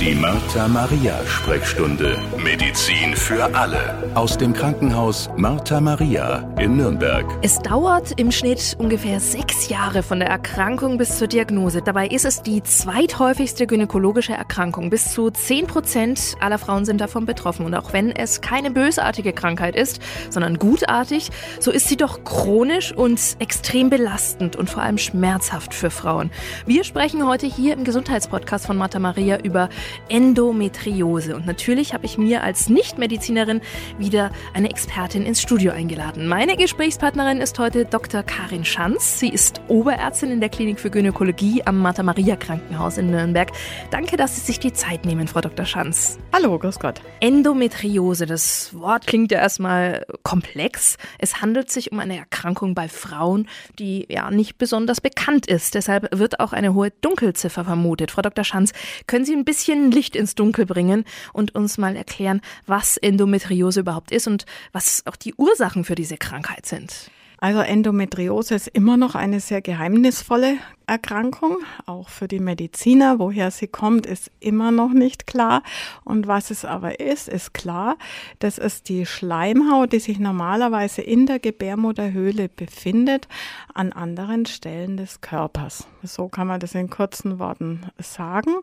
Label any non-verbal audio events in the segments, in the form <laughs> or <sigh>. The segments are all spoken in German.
Die Martha Maria Sprechstunde. Medizin für alle. Aus dem Krankenhaus Martha Maria in Nürnberg. Es dauert im Schnitt ungefähr sechs Jahre von der Erkrankung bis zur Diagnose. Dabei ist es die zweithäufigste gynäkologische Erkrankung. Bis zu 10 Prozent aller Frauen sind davon betroffen. Und auch wenn es keine bösartige Krankheit ist, sondern gutartig, so ist sie doch chronisch und extrem belastend und vor allem schmerzhaft für Frauen. Wir sprechen heute hier im Gesundheitspodcast von Martha Maria über Endometriose. Und natürlich habe ich mir als Nichtmedizinerin wieder eine Expertin ins Studio eingeladen. Meine Gesprächspartnerin ist heute Dr. Karin Schanz. Sie ist Oberärztin in der Klinik für Gynäkologie am Martha-Maria Krankenhaus in Nürnberg. Danke, dass Sie sich die Zeit nehmen, Frau Dr. Schanz. Hallo, grüß Gott. Endometriose, das Wort klingt ja erstmal komplex. Es handelt sich um eine Erkrankung bei Frauen, die ja nicht besonders bekannt ist. Deshalb wird auch eine hohe Dunkelziffer vermutet. Frau Dr. Schanz, können Sie ein bisschen Licht ins Dunkel bringen und uns mal erklären, was Endometriose überhaupt ist und was auch die Ursachen für diese Krankheit sind? Also Endometriose ist immer noch eine sehr geheimnisvolle Erkrankung, auch für die Mediziner. Woher sie kommt, ist immer noch nicht klar. Und was es aber ist, ist klar. Das ist die Schleimhaut, die sich normalerweise in der Gebärmutterhöhle befindet, an anderen Stellen des Körpers. So kann man das in kurzen Worten sagen.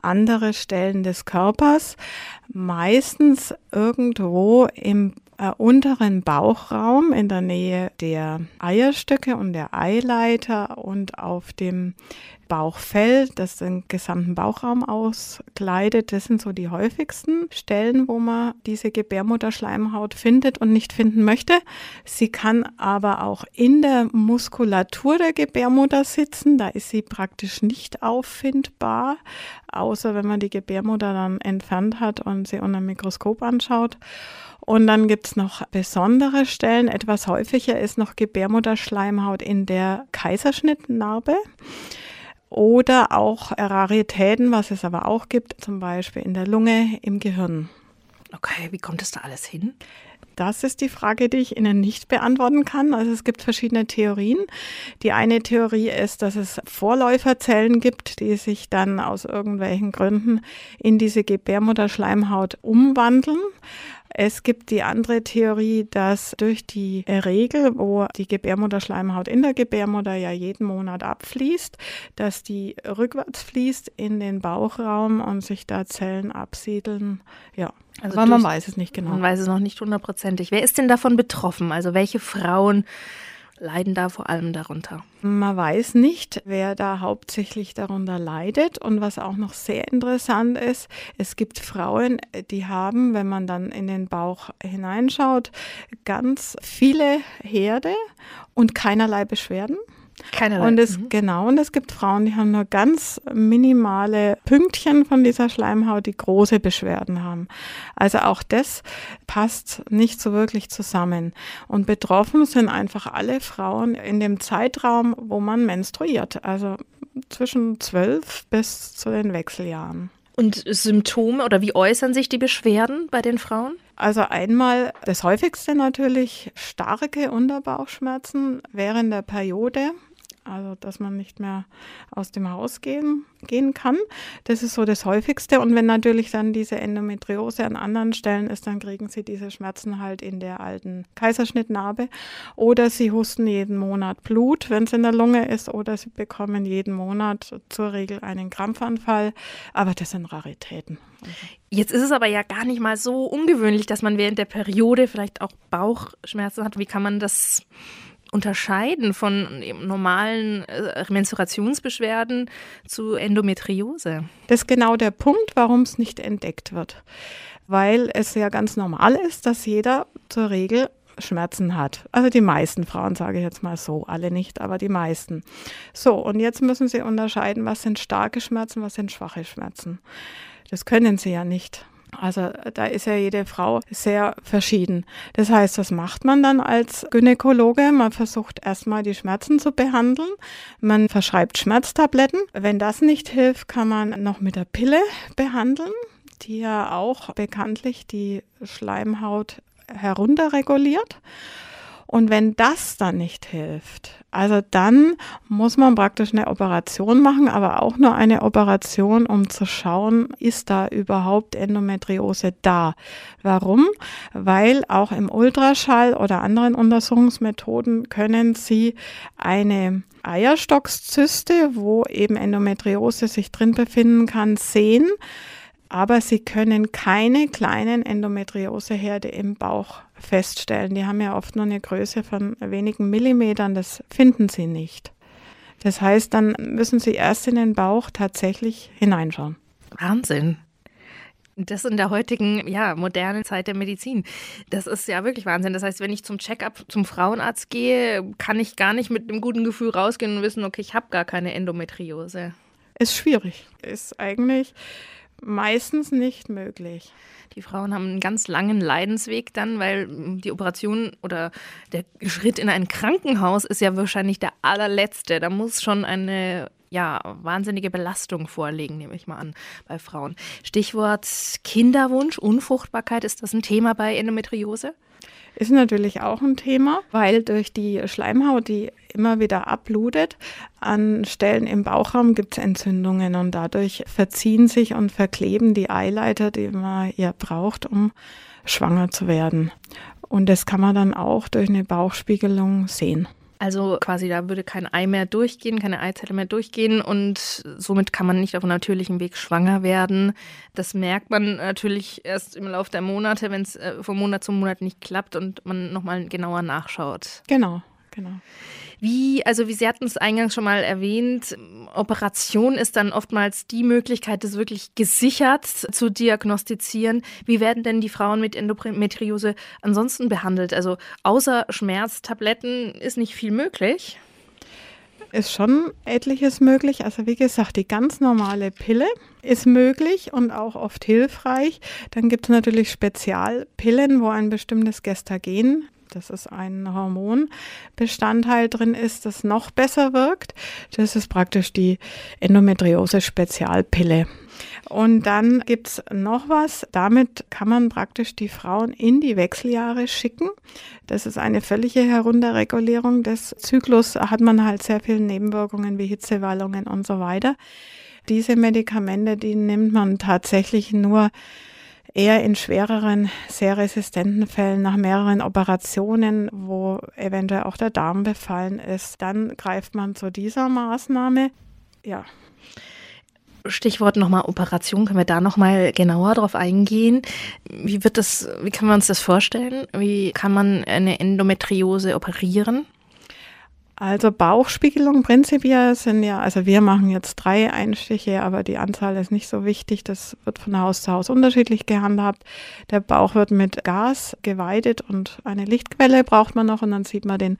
Andere Stellen des Körpers, meistens irgendwo im äh, unteren Bauchraum in der Nähe der Eierstöcke und der Eileiter und auf dem Bauchfell, das den gesamten Bauchraum auskleidet. Das sind so die häufigsten Stellen, wo man diese Gebärmutterschleimhaut findet und nicht finden möchte. Sie kann aber auch in der Muskulatur der Gebärmutter sitzen. Da ist sie praktisch nicht auffindbar, außer wenn man die Gebärmutter dann entfernt hat und sie unter dem Mikroskop anschaut. Und dann gibt es noch besondere Stellen. Etwas häufiger ist noch Gebärmutterschleimhaut in der Kaiserschnittnarbe oder auch Raritäten, was es aber auch gibt, zum Beispiel in der Lunge, im Gehirn. Okay, wie kommt es da alles hin? Das ist die Frage, die ich Ihnen nicht beantworten kann. Also es gibt verschiedene Theorien. Die eine Theorie ist, dass es Vorläuferzellen gibt, die sich dann aus irgendwelchen Gründen in diese Gebärmutterschleimhaut umwandeln. Es gibt die andere Theorie, dass durch die Regel, wo die Gebärmutterschleimhaut in der Gebärmutter ja jeden Monat abfließt, dass die rückwärts fließt in den Bauchraum und sich da Zellen absiedeln. Ja, also aber man weiß es nicht genau. Man weiß es noch nicht hundertprozentig. Wer ist denn davon betroffen? Also welche Frauen leiden da vor allem darunter? Man weiß nicht, wer da hauptsächlich darunter leidet. Und was auch noch sehr interessant ist, es gibt Frauen, die haben, wenn man dann in den Bauch hineinschaut, ganz viele Herde und keinerlei Beschwerden. Keinerlei. Und es, mhm. genau, und es gibt Frauen, die haben nur ganz minimale Pünktchen von dieser Schleimhaut, die große Beschwerden haben. Also auch das passt nicht so wirklich zusammen. Und betroffen sind einfach alle Frauen in dem Zeitraum, wo man menstruiert. Also zwischen zwölf bis zu den Wechseljahren. Und Symptome oder wie äußern sich die Beschwerden bei den Frauen? Also einmal das häufigste natürlich starke Unterbauchschmerzen während der Periode also dass man nicht mehr aus dem Haus gehen, gehen kann. Das ist so das häufigste. Und wenn natürlich dann diese Endometriose an anderen Stellen ist, dann kriegen sie diese Schmerzen halt in der alten Kaiserschnittnarbe. Oder sie husten jeden Monat Blut, wenn es in der Lunge ist, oder sie bekommen jeden Monat zur Regel einen Krampfanfall. Aber das sind Raritäten. Jetzt ist es aber ja gar nicht mal so ungewöhnlich, dass man während der Periode vielleicht auch Bauchschmerzen hat. Wie kann man das unterscheiden von normalen äh, Menstruationsbeschwerden zu Endometriose? Das ist genau der Punkt, warum es nicht entdeckt wird. Weil es ja ganz normal ist, dass jeder zur Regel Schmerzen hat. Also die meisten Frauen, sage ich jetzt mal so, alle nicht, aber die meisten. So, und jetzt müssen Sie unterscheiden, was sind starke Schmerzen, was sind schwache Schmerzen. Das können Sie ja nicht. Also da ist ja jede Frau sehr verschieden. Das heißt, was macht man dann als Gynäkologe? Man versucht erstmal die Schmerzen zu behandeln. Man verschreibt Schmerztabletten. Wenn das nicht hilft, kann man noch mit der Pille behandeln, die ja auch bekanntlich die Schleimhaut herunterreguliert. Und wenn das dann nicht hilft, also dann muss man praktisch eine Operation machen, aber auch nur eine Operation, um zu schauen, ist da überhaupt Endometriose da. Warum? Weil auch im Ultraschall oder anderen Untersuchungsmethoden können Sie eine Eierstockszyste, wo eben Endometriose sich drin befinden kann, sehen aber sie können keine kleinen Endometrioseherde im Bauch feststellen. Die haben ja oft nur eine Größe von wenigen Millimetern, das finden sie nicht. Das heißt, dann müssen sie erst in den Bauch tatsächlich hineinschauen. Wahnsinn. Das in der heutigen, ja, modernen Zeit der Medizin. Das ist ja wirklich Wahnsinn. Das heißt, wenn ich zum Checkup zum Frauenarzt gehe, kann ich gar nicht mit einem guten Gefühl rausgehen und wissen, okay, ich habe gar keine Endometriose. Ist schwierig. Ist eigentlich meistens nicht möglich. Die Frauen haben einen ganz langen Leidensweg dann, weil die Operation oder der Schritt in ein Krankenhaus ist ja wahrscheinlich der allerletzte. Da muss schon eine ja, wahnsinnige Belastung vorliegen, nehme ich mal an, bei Frauen. Stichwort Kinderwunsch, Unfruchtbarkeit, ist das ein Thema bei Endometriose? Ist natürlich auch ein Thema, weil durch die Schleimhaut, die immer wieder abblutet, an Stellen im Bauchraum gibt es Entzündungen und dadurch verziehen sich und verkleben die Eileiter, die man ja braucht, um schwanger zu werden. Und das kann man dann auch durch eine Bauchspiegelung sehen. Also quasi da würde kein Ei mehr durchgehen, keine Eizelle mehr durchgehen und somit kann man nicht auf natürlichem Weg schwanger werden. Das merkt man natürlich erst im Laufe der Monate, wenn es äh, von Monat zu Monat nicht klappt und man nochmal genauer nachschaut. Genau, genau. Wie, also wie Sie hatten es eingangs schon mal erwähnt, Operation ist dann oftmals die Möglichkeit, das wirklich gesichert zu diagnostizieren. Wie werden denn die Frauen mit Endometriose ansonsten behandelt? Also außer Schmerztabletten ist nicht viel möglich ist schon etliches möglich. Also wie gesagt, die ganz normale Pille ist möglich und auch oft hilfreich. Dann gibt es natürlich Spezialpillen, wo ein bestimmtes Gestagen das ist ein Hormonbestandteil drin ist, das noch besser wirkt. Das ist praktisch die Endometriose-Spezialpille. Und dann gibt es noch was, damit kann man praktisch die Frauen in die Wechseljahre schicken. Das ist eine völlige Herunterregulierung des Zyklus, hat man halt sehr viele Nebenwirkungen wie Hitzewallungen und so weiter. Diese Medikamente, die nimmt man tatsächlich nur eher in schwereren, sehr resistenten Fällen nach mehreren Operationen, wo eventuell auch der Darm befallen ist, dann greift man zu dieser Maßnahme. Ja. Stichwort nochmal Operation, können wir da nochmal genauer drauf eingehen? Wie wird das, wie kann man uns das vorstellen? Wie kann man eine Endometriose operieren? Also Bauchspiegelung prinzipiell sind ja, also wir machen jetzt drei Einstiche, aber die Anzahl ist nicht so wichtig. Das wird von Haus zu Haus unterschiedlich gehandhabt. Der Bauch wird mit Gas geweidet und eine Lichtquelle braucht man noch und dann sieht man den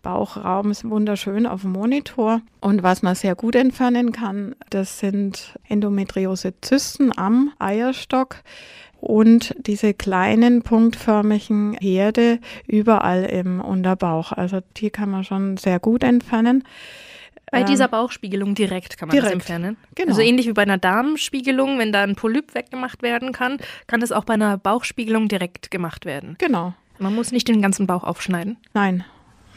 Bauchraum ist wunderschön auf dem Monitor. Und was man sehr gut entfernen kann, das sind Endometriose-Zysten am Eierstock und diese kleinen punktförmigen Herde überall im Unterbauch. Also die kann man schon sehr gut entfernen. Bei ähm, dieser Bauchspiegelung direkt kann man direkt, das entfernen. Genau. Also ähnlich wie bei einer Darmspiegelung, wenn da ein Polyp weggemacht werden kann, kann das auch bei einer Bauchspiegelung direkt gemacht werden. Genau. Man muss nicht den ganzen Bauch aufschneiden. Nein,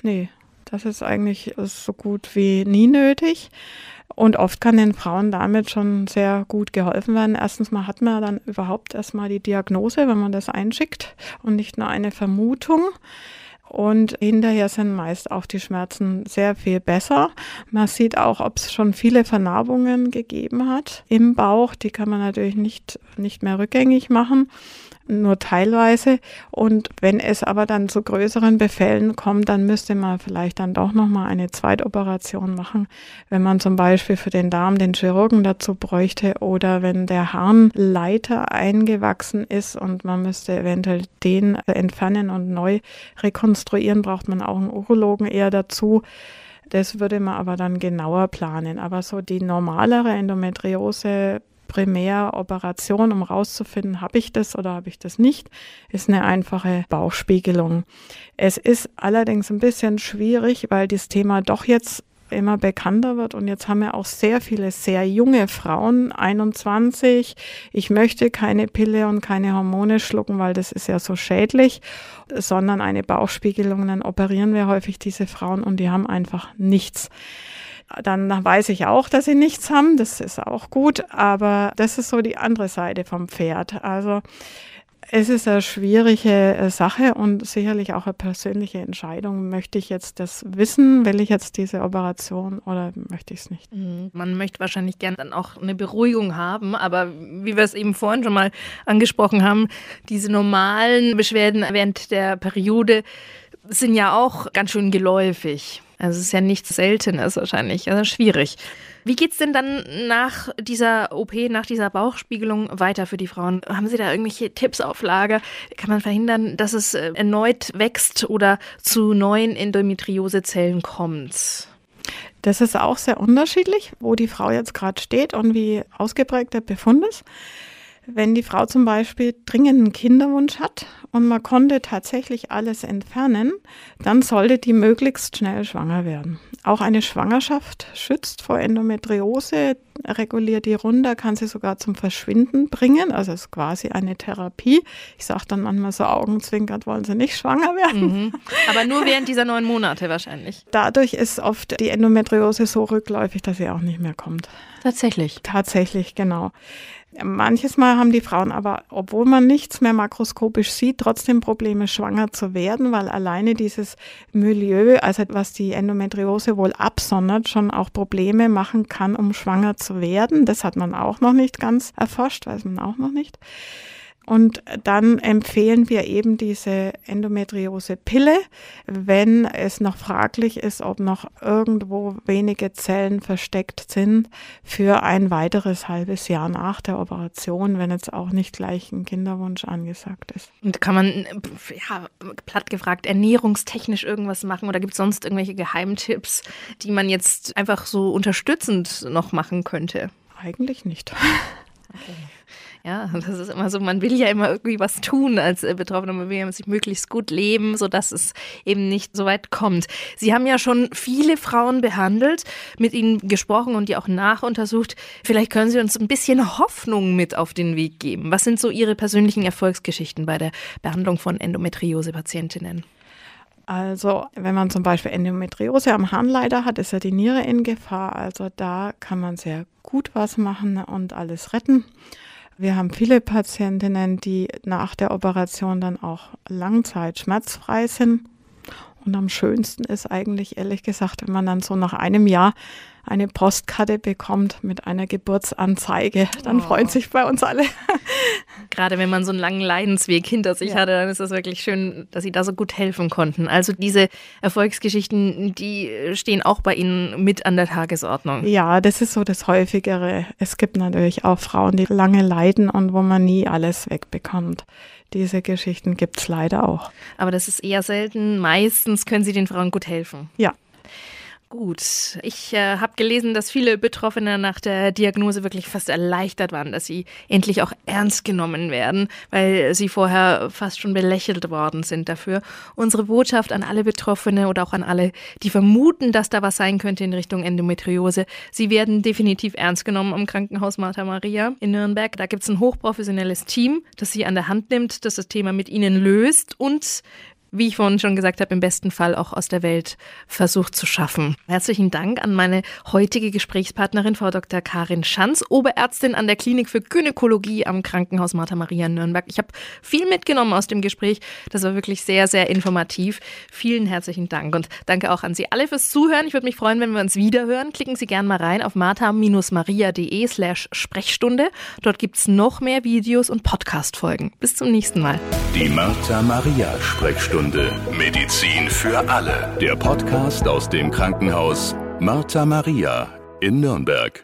nee. Das ist eigentlich so gut wie nie nötig. Und oft kann den Frauen damit schon sehr gut geholfen werden. Erstens mal hat man dann überhaupt erstmal die Diagnose, wenn man das einschickt und nicht nur eine Vermutung. Und hinterher sind meist auch die Schmerzen sehr viel besser. Man sieht auch, ob es schon viele Vernarbungen gegeben hat im Bauch. Die kann man natürlich nicht, nicht mehr rückgängig machen nur teilweise. Und wenn es aber dann zu größeren Befällen kommt, dann müsste man vielleicht dann doch nochmal eine Zweitoperation machen, wenn man zum Beispiel für den Darm den Chirurgen dazu bräuchte oder wenn der Harnleiter eingewachsen ist und man müsste eventuell den entfernen und neu rekonstruieren, braucht man auch einen Urologen eher dazu. Das würde man aber dann genauer planen. Aber so die normalere Endometriose Primäroperation, um rauszufinden, habe ich das oder habe ich das nicht, ist eine einfache Bauchspiegelung. Es ist allerdings ein bisschen schwierig, weil das Thema doch jetzt immer bekannter wird. Und jetzt haben wir auch sehr viele sehr junge Frauen, 21. Ich möchte keine Pille und keine Hormone schlucken, weil das ist ja so schädlich, sondern eine Bauchspiegelung. Dann operieren wir häufig diese Frauen und die haben einfach nichts. Dann weiß ich auch, dass sie nichts haben. Das ist auch gut. Aber das ist so die andere Seite vom Pferd. Also es ist eine schwierige äh, Sache und sicherlich auch eine persönliche Entscheidung. Möchte ich jetzt das wissen? Will ich jetzt diese Operation oder möchte ich es nicht? Mhm. Man möchte wahrscheinlich gern dann auch eine Beruhigung haben, aber wie wir es eben vorhin schon mal angesprochen haben, diese normalen Beschwerden während der Periode sind ja auch ganz schön geläufig. Also es ist ja nichts Seltenes wahrscheinlich, also schwierig. Wie geht es denn dann nach dieser OP, nach dieser Bauchspiegelung weiter für die Frauen? Haben Sie da irgendwelche Tipps auf Lager? Kann man verhindern, dass es äh, erneut wächst oder zu neuen Endometriosezellen kommt? Das ist auch sehr unterschiedlich, wo die Frau jetzt gerade steht und wie ausgeprägt der Befund ist. Wenn die Frau zum Beispiel dringenden Kinderwunsch hat und man konnte tatsächlich alles entfernen, dann sollte die möglichst schnell schwanger werden. Auch eine Schwangerschaft schützt vor Endometriose, reguliert die runter, kann sie sogar zum Verschwinden bringen. Also es ist quasi eine Therapie. Ich sage dann manchmal so augenzwinkert, wollen sie nicht schwanger werden. Mhm. Aber nur während dieser neun Monate wahrscheinlich. Dadurch ist oft die Endometriose so rückläufig, dass sie auch nicht mehr kommt. Tatsächlich. Tatsächlich, genau. Manches Mal haben die Frauen aber, obwohl man nichts mehr makroskopisch sieht, trotzdem Probleme, schwanger zu werden, weil alleine dieses Milieu, also was die Endometriose wohl absondert, schon auch Probleme machen kann, um schwanger zu werden. Das hat man auch noch nicht ganz erforscht, weiß man auch noch nicht. Und dann empfehlen wir eben diese Endometriose-Pille, wenn es noch fraglich ist, ob noch irgendwo wenige Zellen versteckt sind, für ein weiteres halbes Jahr nach der Operation, wenn jetzt auch nicht gleich ein Kinderwunsch angesagt ist. Und kann man, ja, platt gefragt, ernährungstechnisch irgendwas machen oder gibt es sonst irgendwelche Geheimtipps, die man jetzt einfach so unterstützend noch machen könnte? Eigentlich nicht. Okay. Ja, <laughs> das ist immer so, man will ja immer irgendwie was tun als äh, Betroffener, man will ja sich möglichst gut leben, sodass es eben nicht so weit kommt. Sie haben ja schon viele Frauen behandelt, mit ihnen gesprochen und die auch nachuntersucht. Vielleicht können Sie uns ein bisschen Hoffnung mit auf den Weg geben. Was sind so Ihre persönlichen Erfolgsgeschichten bei der Behandlung von Endometriose-Patientinnen? Also, wenn man zum Beispiel Endometriose am Harnleiter hat, ist ja die Niere in Gefahr. Also da kann man sehr gut was machen und alles retten. Wir haben viele Patientinnen, die nach der Operation dann auch Langzeit schmerzfrei sind. Und am schönsten ist eigentlich, ehrlich gesagt, wenn man dann so nach einem Jahr eine Postkarte bekommt mit einer Geburtsanzeige, dann oh. freuen sich bei uns alle. <laughs> Gerade wenn man so einen langen Leidensweg hinter sich ja. hatte, dann ist es wirklich schön, dass Sie da so gut helfen konnten. Also diese Erfolgsgeschichten, die stehen auch bei Ihnen mit an der Tagesordnung. Ja, das ist so das Häufigere. Es gibt natürlich auch Frauen, die lange leiden und wo man nie alles wegbekommt. Diese Geschichten gibt es leider auch. Aber das ist eher selten. Meistens können Sie den Frauen gut helfen. Ja, Gut, ich äh, habe gelesen, dass viele Betroffene nach der Diagnose wirklich fast erleichtert waren, dass sie endlich auch ernst genommen werden, weil sie vorher fast schon belächelt worden sind dafür. Unsere Botschaft an alle Betroffene oder auch an alle, die vermuten, dass da was sein könnte in Richtung Endometriose, sie werden definitiv ernst genommen am Krankenhaus Martha Maria in Nürnberg. Da gibt es ein hochprofessionelles Team, das sie an der Hand nimmt, das das Thema mit ihnen löst und wie ich vorhin schon gesagt habe, im besten Fall auch aus der Welt versucht zu schaffen. Herzlichen Dank an meine heutige Gesprächspartnerin, Frau Dr. Karin Schanz, Oberärztin an der Klinik für Gynäkologie am Krankenhaus Martha Maria Nürnberg. Ich habe viel mitgenommen aus dem Gespräch. Das war wirklich sehr, sehr informativ. Vielen herzlichen Dank und danke auch an Sie alle fürs Zuhören. Ich würde mich freuen, wenn wir uns wiederhören. Klicken Sie gerne mal rein auf martha-maria.de slash Sprechstunde. Dort gibt es noch mehr Videos und Podcast-Folgen. Bis zum nächsten Mal. Die Martha Maria Sprechstunde Sprechstunde Medizin für alle. Der Podcast aus dem Krankenhaus Martha Maria in Nürnberg.